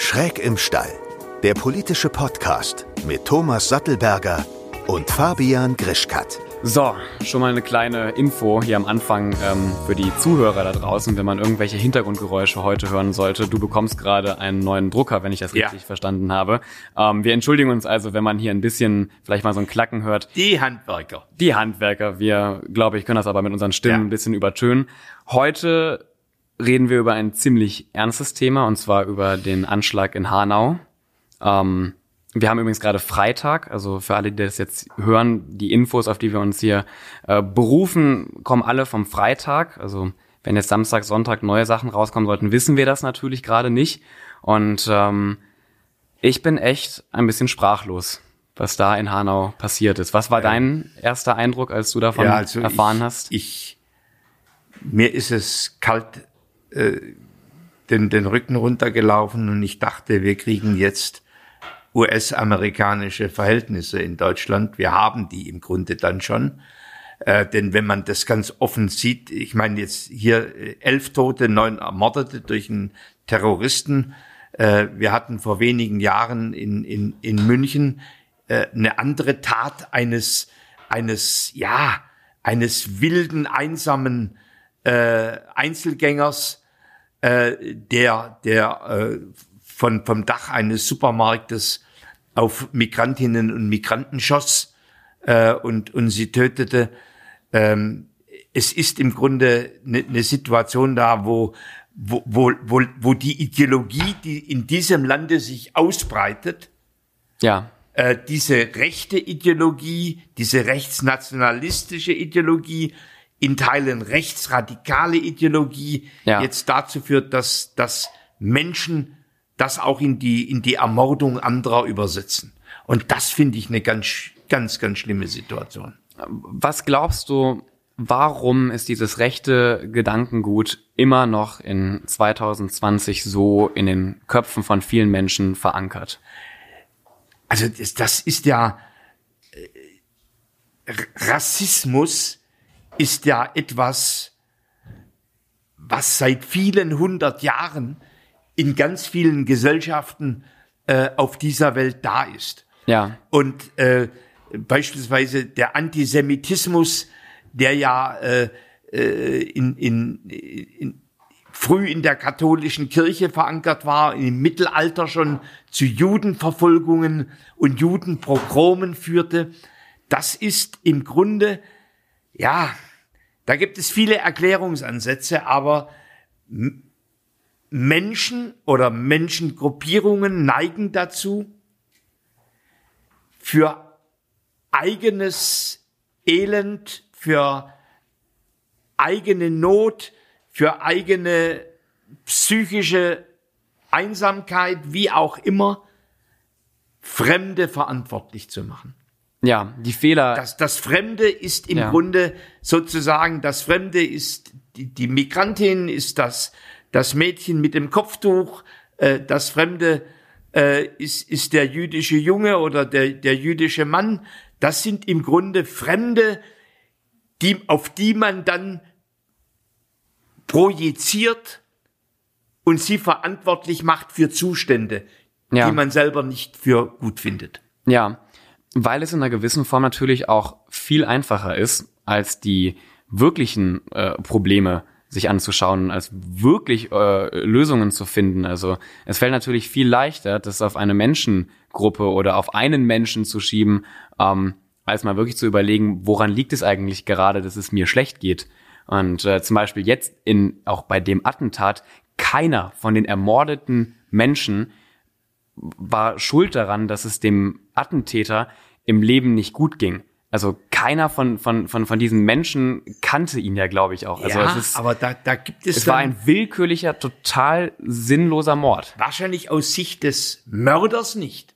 Schräg im Stall, der politische Podcast mit Thomas Sattelberger und Fabian Grischkat. So, schon mal eine kleine Info hier am Anfang ähm, für die Zuhörer da draußen, wenn man irgendwelche Hintergrundgeräusche heute hören sollte. Du bekommst gerade einen neuen Drucker, wenn ich das richtig verstanden habe. Ähm, wir entschuldigen uns also, wenn man hier ein bisschen vielleicht mal so ein Klacken hört. Die Handwerker. Die Handwerker. Wir, glaube ich, können das aber mit unseren Stimmen Ja. ein bisschen übertönen. Heute reden wir über ein ziemlich ernstes Thema und zwar über den Anschlag in Hanau. Ähm, wir haben übrigens gerade Freitag, also für alle, die das jetzt hören, die Infos, auf die wir uns hier äh, berufen, kommen alle vom Freitag. Also wenn jetzt Samstag, Sonntag neue Sachen rauskommen sollten, wissen wir das natürlich gerade nicht. Und ähm, ich bin echt ein bisschen sprachlos, was da in Hanau passiert ist. Was war dein erster Eindruck, als du davon erfahren ich, hast? Ich, mir ist es kalt äh, den, den Rücken runtergelaufen und ich dachte, wir kriegen jetzt US-amerikanische Verhältnisse in Deutschland. Wir haben die im Grunde dann schon. Äh, denn wenn man das ganz offen sieht, ich meine jetzt hier äh, elf Tote, neun Ermordete durch einen Terroristen. Äh, wir hatten vor wenigen Jahren in, in, in München äh, eine andere Tat eines, eines, ja, eines wilden, einsamen äh, Einzelgängers, äh, der, der äh, von, vom Dach eines Supermarktes auf Migrantinnen und Migranten schoss äh, und, und sie tötete. Ähm, es ist im Grunde eine ne Situation da, wo, wo, wo, wo, wo die Ideologie, die in diesem Lande sich ausbreitet, Ja, äh, diese rechte Ideologie, diese rechtsnationalistische Ideologie, in Teilen rechtsradikale Ideologie Ja. jetzt dazu führt, dass, dass Menschen das auch in die, in die Ermordung anderer übersetzen. Und das finde ich eine ganz, ganz, ganz schlimme Situation. Was glaubst du, warum ist dieses rechte Gedankengut immer noch in 2020 so in den Köpfen von vielen Menschen verankert? Also das, das ist ja äh, Rassismus ist ja etwas, was seit vielen hundert Jahren in ganz vielen Gesellschaften äh, auf dieser Welt da ist. Ja, Und äh, beispielsweise der Antisemitismus, der ja äh, äh, in, in, in, früh in der katholischen Kirche verankert war, im Mittelalter schon zu Judenverfolgungen und Judenpogromen führte, das ist im Grunde, ja, da gibt es viele Erklärungsansätze, aber Menschen oder Menschengruppierungen neigen dazu, für eigenes Elend, für eigene Not, für eigene psychische Einsamkeit, wie auch immer, Fremde verantwortlich zu machen. Ja, die Fehler. Das, das Fremde ist im Ja. Grunde sozusagen, das Fremde ist die, die Migrantin, ist das, das Mädchen mit dem Kopftuch, äh, das Fremde äh, ist, ist der jüdische Junge oder der, der jüdische Mann. Das sind im Grunde Fremde, die, auf die man dann projiziert und sie verantwortlich macht für Zustände, Ja. die man selber nicht für gut findet. Ja, weil es in einer gewissen Form natürlich auch viel einfacher ist, als die wirklichen äh, Probleme sich anzuschauen, als wirklich äh, Lösungen zu finden. Also es fällt natürlich viel leichter, das auf eine Menschengruppe oder auf einen Menschen zu schieben, ähm, als mal wirklich zu überlegen, woran liegt es eigentlich gerade, dass es mir schlecht geht. Und äh, zum Beispiel jetzt in auch bei dem Attentat keiner von den ermordeten Menschen war schuld daran, dass es dem Attentäter im Leben nicht gut ging. Also keiner von, von, von, von diesen Menschen kannte ihn ja, glaube ich, auch. Also ja, es, ist, aber da, da gibt es, es war ein willkürlicher, total sinnloser Mord. wahrscheinlich aus Sicht des Mörders nicht.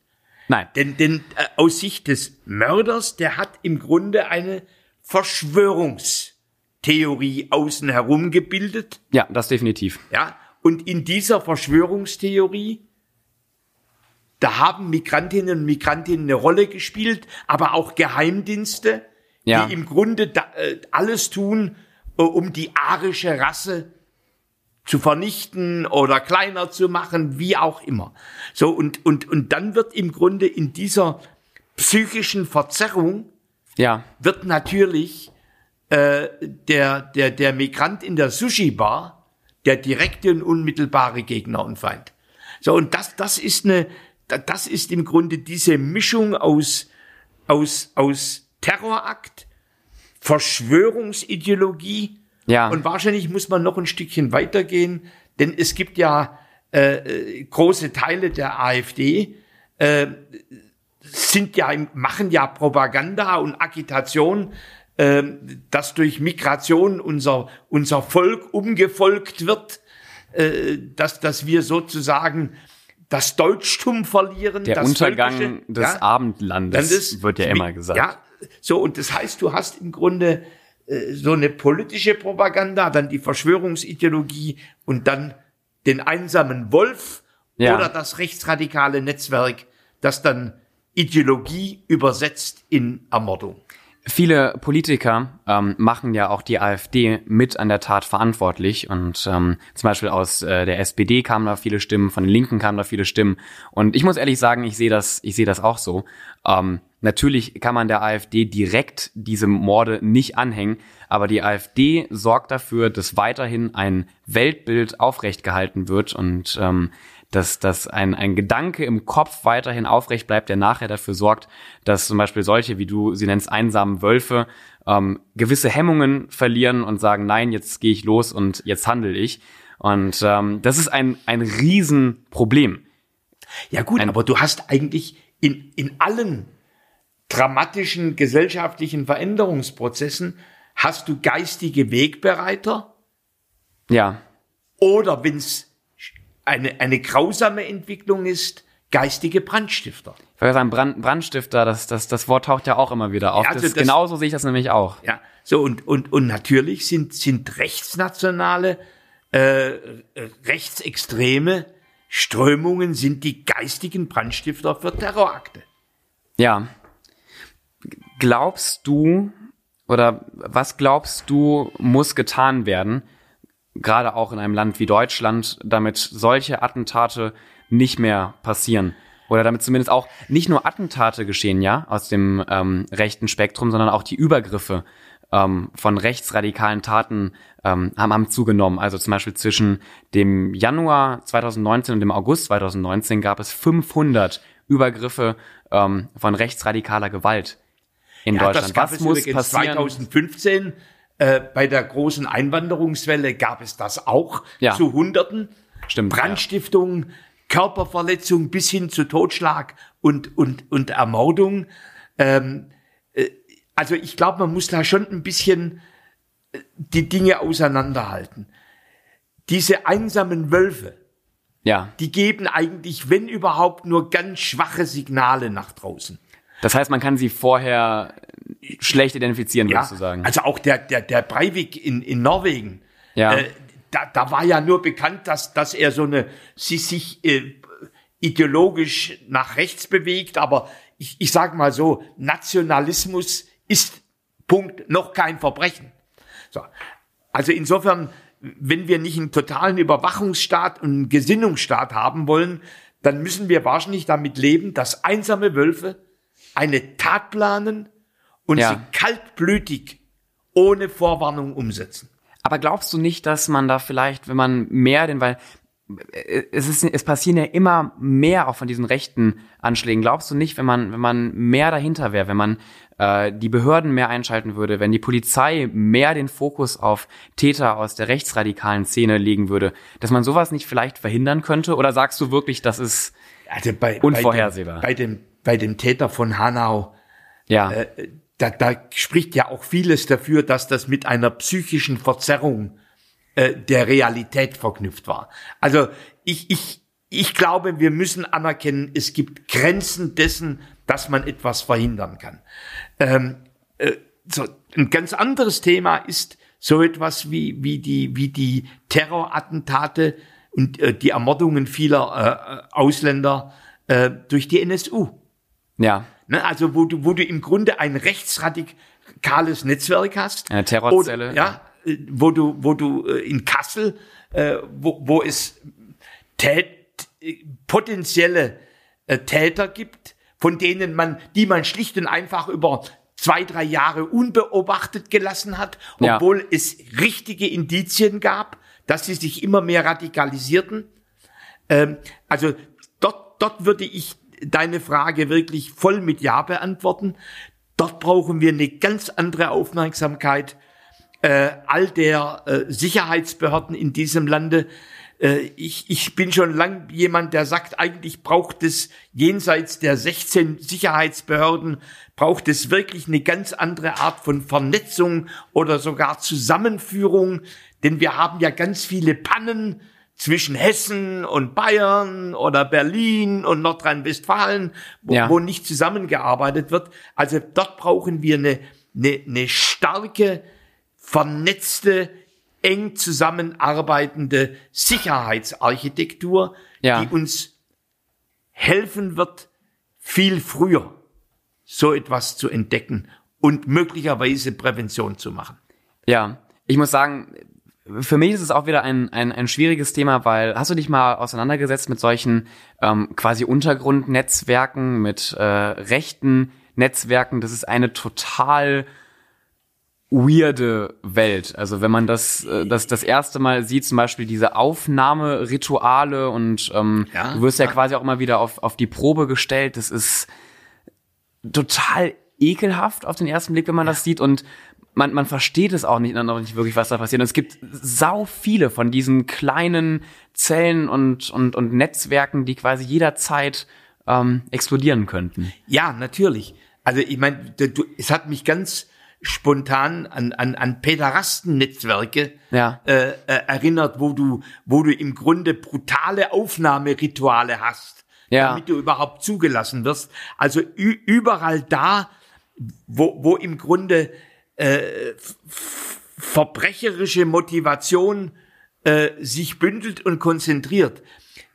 Nein. Denn, denn äh, aus Sicht des Mörders, der hat im Grunde eine Verschwörungstheorie außen herum gebildet. Ja, das definitiv. Ja, und in dieser Verschwörungstheorie, da haben Migrantinnen und Migrantinnen eine Rolle gespielt, aber auch Geheimdienste, Ja. die im Grunde da, äh, alles tun, äh, um die arische Rasse zu vernichten oder kleiner zu machen, wie auch immer. So, und, und, und dann wird im Grunde in dieser psychischen Verzerrung Ja, wird natürlich äh, der, der, der Migrant in der Sushi-Bar der direkte und unmittelbare Gegner und Feind. So, und das, das ist eine, das ist im Grunde diese Mischung aus, aus, aus Terrorakt, Verschwörungsideologie, ja. und wahrscheinlich muss man noch ein Stückchen weitergehen, denn es gibt ja äh, äh, große Teile der AfD, äh, sind ja, machen ja Propaganda und Agitation, äh, dass durch Migration unser, unser Volk umgefolgt wird, äh, dass, dass wir sozusagen das Deutschtum verlieren. der das Untergang des ja? Abendlandes ist- wird ja immer gesagt. Ja, so, und das heißt, du hast im Grunde äh, so eine politische Propaganda, dann die Verschwörungsideologie und dann den einsamen Wolf Ja. oder das rechtsradikale Netzwerk, das dann Ideologie übersetzt in Ermordung. Viele Politiker ähm, machen ja auch die AfD mit an der Tat verantwortlich. Und ähm, zum Beispiel aus äh, der SPD kamen da viele Stimmen, von den Linken kamen da viele Stimmen. Und ich muss ehrlich sagen, ich sehe das, ich sehe das auch so. Ähm, natürlich kann man der AfD direkt diese Morde nicht anhängen, aber die AfD sorgt dafür, dass weiterhin ein Weltbild aufrecht gehalten wird. Und ähm, dass, dass ein, ein Gedanke im Kopf weiterhin aufrecht bleibt, der nachher dafür sorgt, dass zum Beispiel solche, wie du sie nennst, einsamen Wölfe, ähm, gewisse Hemmungen verlieren und sagen, nein, jetzt gehe ich los und jetzt handle ich. Und ähm, das ist ein, ein Riesenproblem. Ja gut, Ein- aber du hast eigentlich in, in allen dramatischen gesellschaftlichen Veränderungsprozessen hast du geistige Wegbereiter Ja, oder wenn es eine, eine grausame Entwicklung ist, geistige Brandstifter. ich wollte sagen, Brand, Brandstifter, das, das, das Wort taucht ja auch immer wieder auf. Ja, also das, das- genauso sehe ich das nämlich auch. Ja, so und, und, und natürlich sind, sind rechtsnationale, äh, rechtsextreme Strömungen sind die geistigen Brandstifter für Terrorakte. Ja. Glaubst du, oder was glaubst du, muss getan werden, gerade auch in einem Land wie Deutschland, damit solche Attentate nicht mehr passieren? Oder damit zumindest auch nicht nur Attentate geschehen, ja, aus dem ähm, rechten Spektrum, sondern auch die Übergriffe ähm, von rechtsradikalen Taten ähm, haben, haben zugenommen. Also zum Beispiel zwischen dem Januar 2019 und dem August 2019 gab es 500 Übergriffe ähm, von rechtsradikaler Gewalt in Ja, Deutschland. das gab Was es muss passieren? 2015 äh, bei der großen Einwanderungswelle gab es das auch Ja. zu Hunderten. Stimmt, Brandstiftungen, Körperverletzung bis hin zu Totschlag und, und, und Ermordung. Ähm, äh, also ich glaube, man muss da schon ein bisschen äh, die Dinge auseinanderhalten. Diese einsamen Wölfe, Ja, die geben eigentlich, wenn überhaupt, nur ganz schwache Signale nach draußen. das heißt, man kann sie vorher schlecht identifizieren, würdest du sagen. Also auch der, der, der Breivik in, in Norwegen. Ja. Äh, da, da war ja nur bekannt, dass, dass er so eine, sie sich äh, ideologisch nach rechts bewegt, aber ich, ich sage mal so, Nationalismus ist Punkt noch kein Verbrechen. So. Also insofern, wenn wir nicht einen totalen Überwachungsstaat und einen Gesinnungsstaat haben wollen, dann müssen wir wahrscheinlich damit leben, dass einsame Wölfe eine Tat planen und Ja. sie kaltblütig ohne Vorwarnung umsetzen. Aber glaubst du nicht, dass man da vielleicht, wenn man mehr den, weil äh, es ist, es passieren ja immer mehr auch von diesen rechten Anschlägen. Glaubst du nicht, wenn man, wenn man mehr dahinter wäre, wenn man äh, die Behörden mehr einschalten würde, wenn die Polizei mehr den Fokus auf Täter aus der rechtsradikalen Szene legen würde, dass man sowas nicht vielleicht verhindern könnte? Oder sagst du wirklich, das ist Also bei, Unvorhersehbar. Bei dem, bei dem, bei dem Täter von Hanau, ja, Äh, da, da spricht ja auch vieles dafür, dass das mit einer psychischen Verzerrung äh, der Realität verknüpft war. Also ich, ich, ich glaube, wir müssen anerkennen, es gibt Grenzen dessen, dass man etwas verhindern kann. Ähm, äh, so, ein ganz anderes Thema ist so etwas wie, wie, die, wie die Terrorattentate und äh, die Ermordungen vieler äh, Ausländer äh, durch die NSU. ja, Ne, also wo du, wo du im Grunde ein rechtsradikales Netzwerk hast. Eine Terrorzelle. Oder, ja, äh, wo du, wo du äh, in Kassel äh, wo, wo es tät, potenzielle äh, Täter gibt, von denen man, die man schlicht und einfach über zwei, drei Jahre unbeobachtet gelassen hat, obwohl ja. es richtige Indizien gab, dass sie sich immer mehr radikalisierten. Ähm, also dort, dort würde ich deine Frage wirklich voll mit Ja beantworten. Dort brauchen wir eine ganz andere Aufmerksamkeit äh, all der äh, Sicherheitsbehörden in diesem Lande. Äh, ich, ich bin schon lang jemand, der sagt, eigentlich braucht es jenseits der 16 Sicherheitsbehörden, braucht es wirklich eine ganz andere Art von Vernetzung oder sogar Zusammenführung, denn wir haben ja ganz viele Pannen zwischen Hessen und Bayern oder Berlin und Nordrhein-Westfalen, wo, ja. wo nicht zusammengearbeitet wird. Also dort brauchen wir eine, eine, eine starke, vernetzte, eng zusammenarbeitende Sicherheitsarchitektur, ja. die uns helfen wird, viel früher so etwas zu entdecken und möglicherweise Prävention zu machen. Ja, ich muss sagen, für mich ist es auch wieder ein, ein, ein schwieriges Thema, weil hast du dich mal auseinandergesetzt mit solchen ähm, quasi Untergrundnetzwerken, mit äh, rechten Netzwerken? Das ist eine total weirde Welt. Also wenn man das, äh, das das erste Mal sieht, zum Beispiel diese Aufnahmerituale und ähm, ja, du wirst ja, ja quasi auch immer wieder auf, auf die Probe gestellt. Das ist total ekelhaft auf den ersten Blick, wenn man ja. das sieht und man, man versteht es auch nicht, noch nicht wirklich, was da passiert. Und es gibt sau viele von diesen kleinen Zellen und, und, und Netzwerken, die quasi jederzeit ähm, explodieren könnten. Ja, natürlich. Also ich meine, es hat mich ganz spontan an, an, an Pederasten-Netzwerke ja. äh, äh, erinnert, wo du, wo du im Grunde brutale Aufnahmerituale hast, ja. damit du überhaupt zugelassen wirst. Also überall da, wo, wo im Grunde äh, verbrecherische Motivation äh, sich bündelt und konzentriert,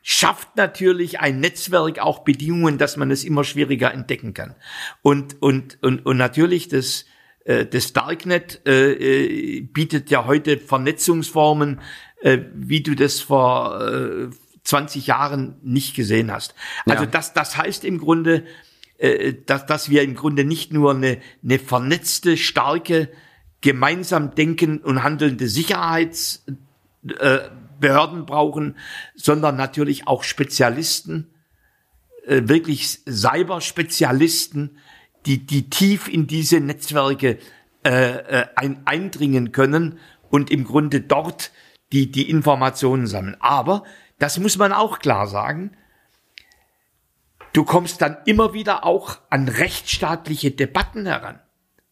schafft natürlich ein Netzwerk auch Bedingungen, dass man es immer schwieriger entdecken kann. Und, und, und, und natürlich das, äh, das Darknet äh, äh, bietet ja heute Vernetzungsformen, äh, wie du das vor äh, 20 Jahren nicht gesehen hast. Also ja. das, das heißt im Grunde, äh, dass, dass wir im Grunde nicht nur eine, eine vernetzte, starke, gemeinsam denken und handelnde Sicherheitsbehörden äh, brauchen, sondern natürlich auch Spezialisten, äh, wirklich Cyberspezialisten, die, die tief in diese Netzwerke äh, äh, ein, eindringen können und im Grunde dort die, die Informationen sammeln. Aber, das muss man auch klar sagen, du kommst dann immer wieder auch an rechtsstaatliche Debatten heran.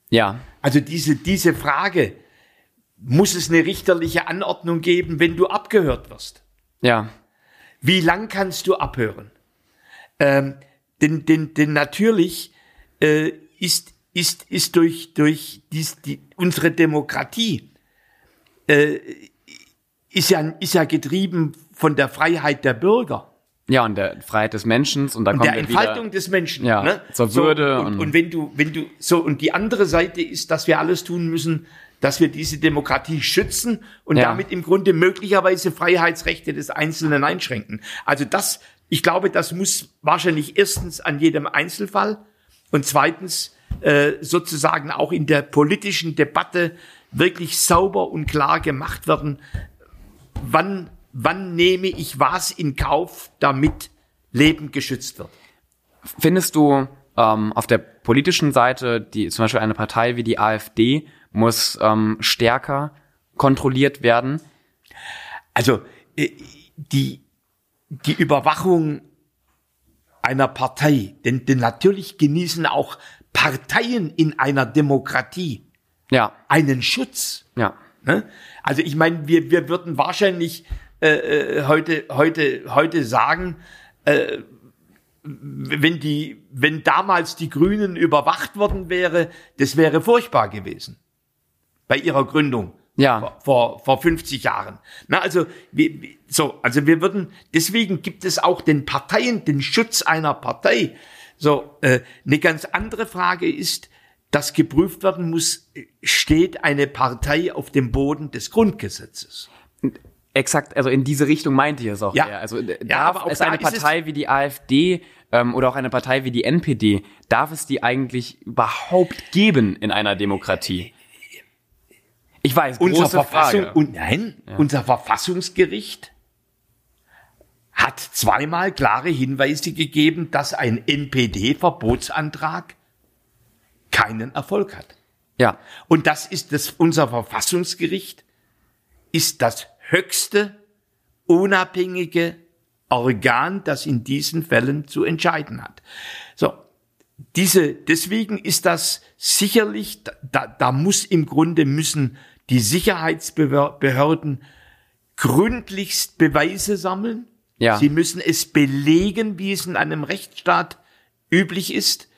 Ja. Also diese, diese Frage, muss es eine richterliche Anordnung geben, wenn du abgehört wirst? Ja. Wie lang kannst du abhören? Ähm, denn, denn, denn natürlich äh, ist, ist, ist durch, durch dies, die, unsere Demokratie äh, ist, ja, ist ja getrieben von der Freiheit der Bürger. Ja, und der Freiheit des Menschen und da und kommt der Entfaltung des Menschen. Ja, ne? zur Würde. So, und, und, und wenn du, wenn du, so, und die andere Seite ist, dass wir alles tun müssen, dass wir diese Demokratie schützen und ja. damit im Grunde möglicherweise Freiheitsrechte des Einzelnen einschränken. Also das, ich glaube, das muss wahrscheinlich erstens an jedem Einzelfall und zweitens äh, sozusagen auch in der politischen Debatte wirklich sauber und klar gemacht werden, wann wann nehme ich was in Kauf, damit Leben geschützt wird. Findest du ähm, auf der politischen Seite, die zum Beispiel eine Partei wie die AfD muss ähm, stärker kontrolliert werden? Also äh, die die Überwachung einer Partei, denn, denn natürlich genießen auch Parteien in einer Demokratie ja. einen Schutz. Ja. Ne? Also ich meine, wir, wir würden wahrscheinlich äh, äh, heute, heute, heute sagen, äh, wenn die, wenn damals die Grünen überwacht worden wäre, das wäre furchtbar gewesen. Bei ihrer Gründung. Ja. Vor, vor 50 Jahren. Na, also, wir, so, also wir würden, deswegen gibt es auch den Parteien den Schutz einer Partei. So, äh, eine ganz andere Frage ist, dass geprüft werden muss, steht eine Partei auf dem Boden des Grundgesetzes? Exakt, also in diese Richtung meinte ich es auch Ja. eher. Also äh, Ja, darf aber auch es da eine Partei wie die AfD ähm, oder auch eine Partei wie die NPD, darf es die eigentlich überhaupt geben in einer Demokratie? Ich weiß, unser Verfassung Frage. und nein, unser Verfassungsgericht hat zweimal klare Hinweise gegeben, dass ein NPD-Verbotsantrag keinen Erfolg hat. ja, Und das ist das, unser Verfassungsgericht ist das höchste unabhängige Organ, das in diesen Fällen zu entscheiden hat. So. Diese, deswegen ist das sicherlich, da, da muss im Grunde müssen die Sicherheitsbehörden gründlichst Beweise sammeln. Ja. Sie müssen es belegen, wie es in einem Rechtsstaat üblich ist.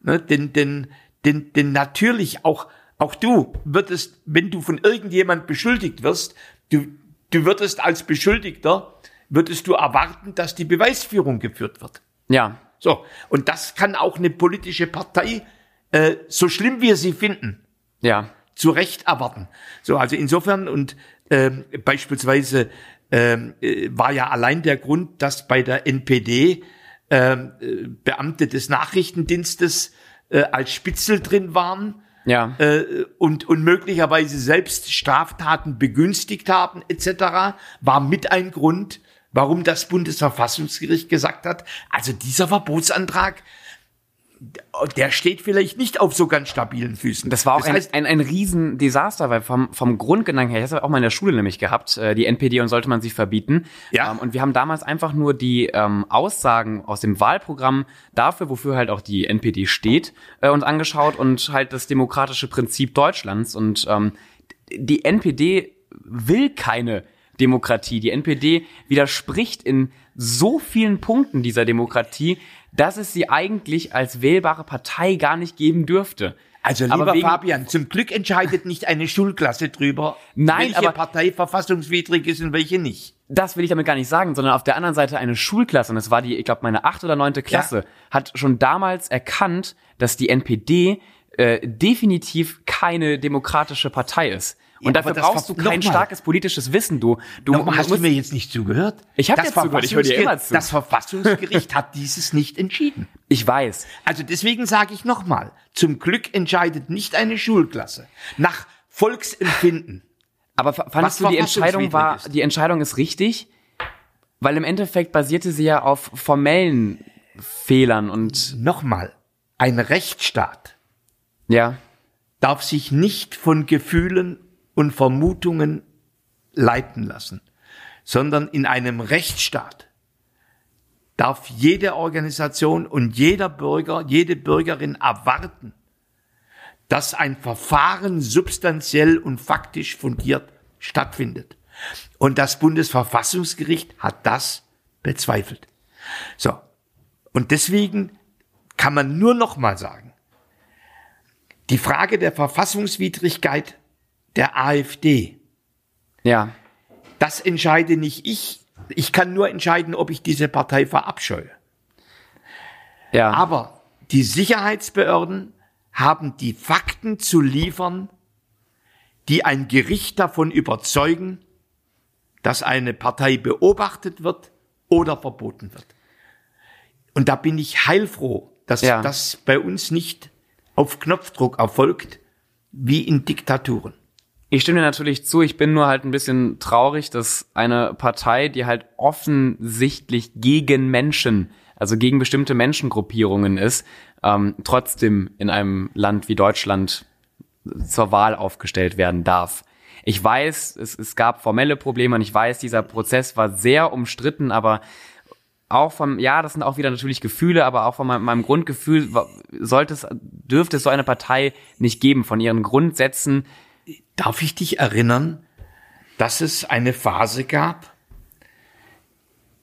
Ne, denn, denn, denn, denn natürlich auch, auch du würdest, wenn du von irgendjemand beschuldigt wirst, du, du würdest als Beschuldigter, würdest du erwarten, dass die Beweisführung geführt wird. ja, So, und das kann auch eine politische Partei, äh, so schlimm wir sie finden, ja, zu Recht erwarten. So, also insofern und ähm, beispielsweise ähm, äh, war ja allein der Grund, dass bei der NPD ähm, äh, Beamte des Nachrichtendienstes äh, als Spitzel drin waren ja, äh, und, und möglicherweise selbst Straftaten begünstigt haben etc., war mit ein Grund, warum das Bundesverfassungsgericht gesagt hat, also dieser Verbotsantrag, der steht vielleicht nicht auf so ganz stabilen Füßen. Das war auch ein, heißt, ein, ein Riesendesaster, weil vom, vom Grundgedanken her, ich habe auch mal in der Schule nämlich gehabt, äh, die NPD und sollte man sie verbieten. Ja. Ähm, und wir haben damals einfach nur die ähm, Aussagen aus dem Wahlprogramm dafür, wofür halt auch die NPD steht, äh, uns angeschaut und halt das demokratische Prinzip Deutschlands. Und ähm, die NPD will keine Demokratie. Die NPD widerspricht in so vielen Punkten dieser Demokratie, dass es sie eigentlich als wählbare Partei gar nicht geben dürfte. also Aber lieber wegen- Fabian, zum Glück entscheidet nicht eine Schulklasse drüber, Nein, welche aber- Partei verfassungswidrig ist und welche nicht. das will ich damit gar nicht sagen, sondern auf der anderen Seite eine Schulklasse, und das war die, ich glaube, meine achte oder neunte Klasse, hat schon damals erkannt, dass die NPD äh, definitiv keine demokratische Partei ist. Und dafür brauchst du kein starkes politisches Wissen, du. Du Nochmal, hast du mir jetzt nicht zugehört? Ich hab Das jetzt zugehört, ich höre dir immer zu. Das Verfassungsgericht hat dieses nicht entschieden. ich weiß. Also deswegen sage ich nochmal, zum Glück entscheidet nicht eine Schulklasse nach Volksempfinden. Aber fandest Was du, die Entscheidung war, ist. die Entscheidung ist richtig? Weil im Endeffekt basierte sie ja auf formellen Fehlern und, Nochmal, ein Rechtsstaat ja, darf sich nicht von Gefühlen und Vermutungen leiten lassen, sondern in einem Rechtsstaat darf jede Organisation und jeder Bürger, jede Bürgerin erwarten, dass ein Verfahren substanziell und faktisch fundiert stattfindet. Und das Bundesverfassungsgericht hat das bezweifelt. So. Und deswegen kann man nur noch mal sagen, die Frage der Verfassungswidrigkeit der AfD, ja, das entscheide nicht ich. Ich kann nur entscheiden, ob ich diese Partei verabscheue. ja. Aber die Sicherheitsbehörden haben die Fakten zu liefern, die ein Gericht davon überzeugen, dass eine Partei beobachtet wird oder verboten wird. Und da bin ich heilfroh, dass Ja. das bei uns nicht auf Knopfdruck erfolgt, wie in Diktaturen. Ich stimme dir natürlich zu, ich bin nur halt ein bisschen traurig, dass eine Partei, die halt offensichtlich gegen Menschen, also gegen bestimmte Menschengruppierungen ist, ähm, trotzdem in einem Land wie Deutschland zur Wahl aufgestellt werden darf. Ich weiß, es, es gab formelle Probleme und ich weiß, dieser Prozess war sehr umstritten, aber auch vom, ja, das sind auch wieder natürlich Gefühle, aber auch von meinem, meinem Grundgefühl sollte es, dürfte es so eine Partei nicht geben, von ihren Grundsätzen, Darf ich dich erinnern, dass es eine Phase gab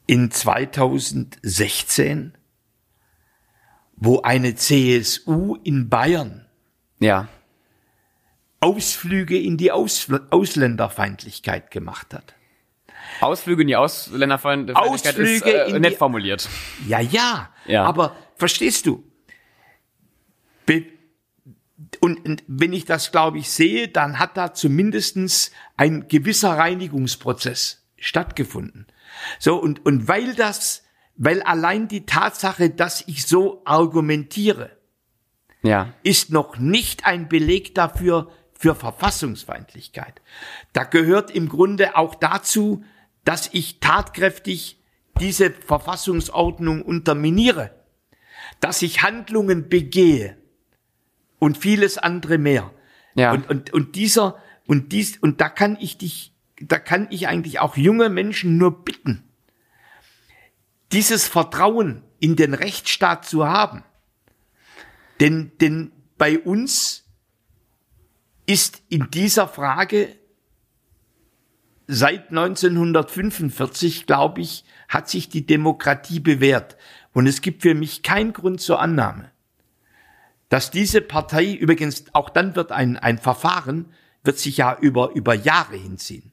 in 2016, wo eine CSU in Bayern ja, Ausflüge in die Ausl Ausländerfeindlichkeit gemacht hat? Ausflüge in die Ausländerfeindlichkeit ist Ausflüge äh, in nett formuliert. Ja, ja, Ja. aber verstehst du? Be und, und wenn ich das, glaube ich, sehe, dann hat da zumindestens ein gewisser Reinigungsprozess stattgefunden. So, und, und weil das, weil allein die Tatsache, dass ich so argumentiere, Ja. ist noch nicht ein Beleg dafür für Verfassungsfeindlichkeit. Da gehört im Grunde auch dazu, dass ich tatkräftig diese Verfassungsordnung unterminiere, dass ich Handlungen begehe und vieles andere mehr. Ja. Und, und, und dieser, und dies, und da kann ich dich, da kann ich eigentlich auch junge Menschen nur bitten, dieses Vertrauen in den Rechtsstaat zu haben. Denn, denn bei uns ist in dieser Frage seit 1945, glaube ich, hat sich die Demokratie bewährt. Und es gibt für mich keinen Grund zur Annahme, dass diese Partei, übrigens, auch dann wird ein, ein Verfahren, wird sich ja über, über Jahre hinziehen.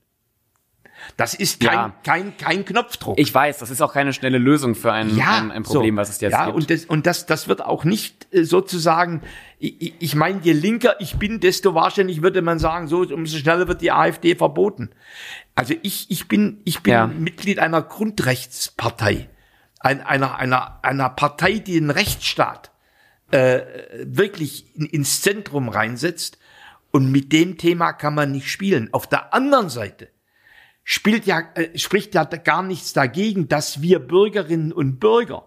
Das ist kein, Ja. kein, kein Knopfdruck. Ich weiß, das ist auch keine schnelle Lösung für ein, ein, ein Problem, so. was es jetzt ja, gibt. Und das, und das, das wird auch nicht äh, sozusagen, ich, ich- ich meine, je linker ich bin, desto wahrscheinlich würde man sagen, so umso schneller wird die AfD verboten. Also ich, ich bin, ich bin Ja. Mitglied einer Grundrechtspartei, ein, einer, einer, einer Partei, die den Rechtsstaat äh, wirklich in, ins Zentrum reinsetzt. Und mit dem Thema kann man nicht spielen. Auf der anderen Seite spielt ja, äh, spricht ja gar nichts dagegen, dass wir Bürgerinnen und Bürger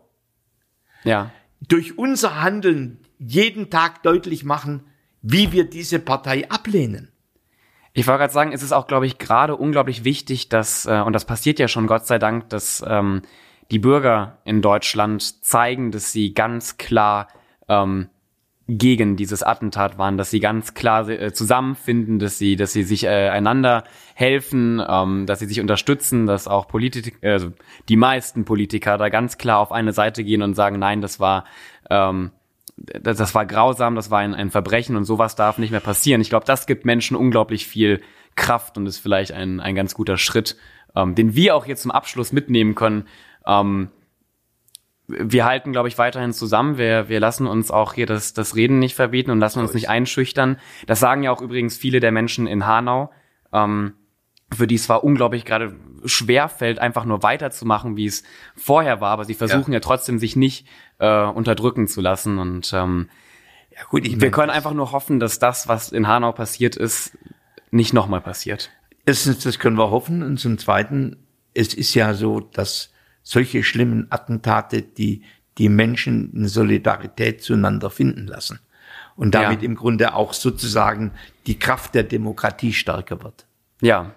ja. durch unser Handeln jeden Tag deutlich machen, wie wir diese Partei ablehnen. Ich wollte gerade sagen, es ist auch, glaube ich, gerade unglaublich wichtig, dass, äh, und das passiert ja schon, Gott sei Dank, dass ähm, die Bürger in Deutschland zeigen, dass sie ganz klar ähm, gegen dieses Attentat waren, dass sie ganz klar äh, zusammenfinden, dass sie, dass sie sich äh, einander helfen, ähm, dass sie sich unterstützen, dass auch Politik, also die meisten Politiker da ganz klar auf eine Seite gehen und sagen, nein, das war ähm, das, das war grausam, das war ein, ein Verbrechen und sowas darf nicht mehr passieren. Ich glaube, das gibt Menschen unglaublich viel Kraft und ist vielleicht ein, ein ganz guter Schritt, ähm, den wir auch jetzt zum Abschluss mitnehmen können. Ähm, wir halten, glaube ich, weiterhin zusammen. Wir, wir lassen uns auch hier das, das Reden nicht verbieten und lassen uns nicht einschüchtern. Das sagen ja auch übrigens viele der Menschen in Hanau, ähm, für die es zwar unglaublich gerade schwer fällt, einfach nur weiterzumachen, wie es vorher war, aber sie versuchen ja, trotzdem, sich nicht äh, unterdrücken zu lassen. Und ähm, Ja gut, ich wir meine, können einfach nur hoffen, dass das, was in Hanau passiert ist, nicht nochmal passiert. erstens, das können wir hoffen. Und zum Zweiten, es ist ja so, dass solche schlimmen Attentate, die die Menschen in Solidarität zueinander finden lassen. Und damit Ja. im Grunde auch sozusagen die Kraft der Demokratie stärker wird. Ja,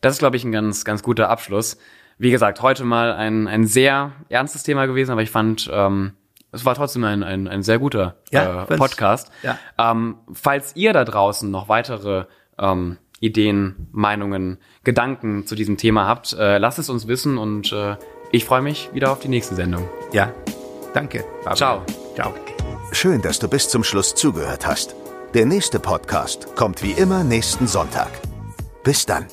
das ist, glaube ich, ein ganz, ganz guter Abschluss. Wie gesagt, heute mal ein, ein sehr ernstes Thema gewesen, aber ich fand, ähm, es war trotzdem ein, ein, ein sehr guter Ja, äh, Podcast. ja. Ähm, falls ihr da draußen noch weitere ähm, Ideen, Meinungen, Gedanken zu diesem Thema habt, äh, lasst es uns wissen und äh, ich freue mich wieder auf die nächste Sendung. Ja, danke. Fabian. Ciao. Ciao. Schön, dass du bis zum Schluss zugehört hast. Der nächste Podcast kommt wie immer nächsten Sonntag. Bis dann.